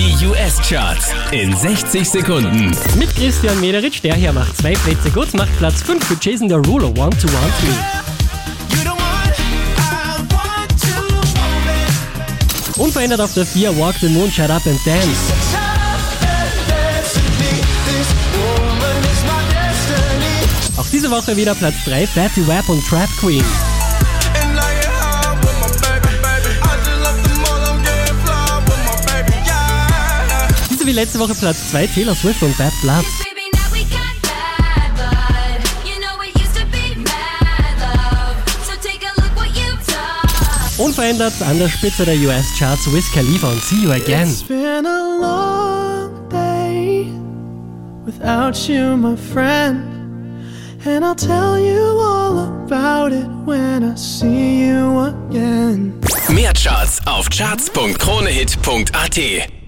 Die US-Charts in 60 Sekunden. Mit Christian Mederitsch, der hier macht zwei Plätze gut, macht Platz 5 für Jason Derulo, One to One to. Unverändert auf der 4, Walk the Moon, Shut Up and Dance. Auch diese Woche wieder Platz 3, Fatty Wap und Trap Queen. Diese wie letzte Woche Platz 2, Taylor Swift und Bad Blood. Unverändert an der Spitze der US-Charts Wiz Khalifa und See You Again. It's been a long day without you, my friend. And I'll tell you all about it when I see you again. Mehr Charts auf charts.kronehit.at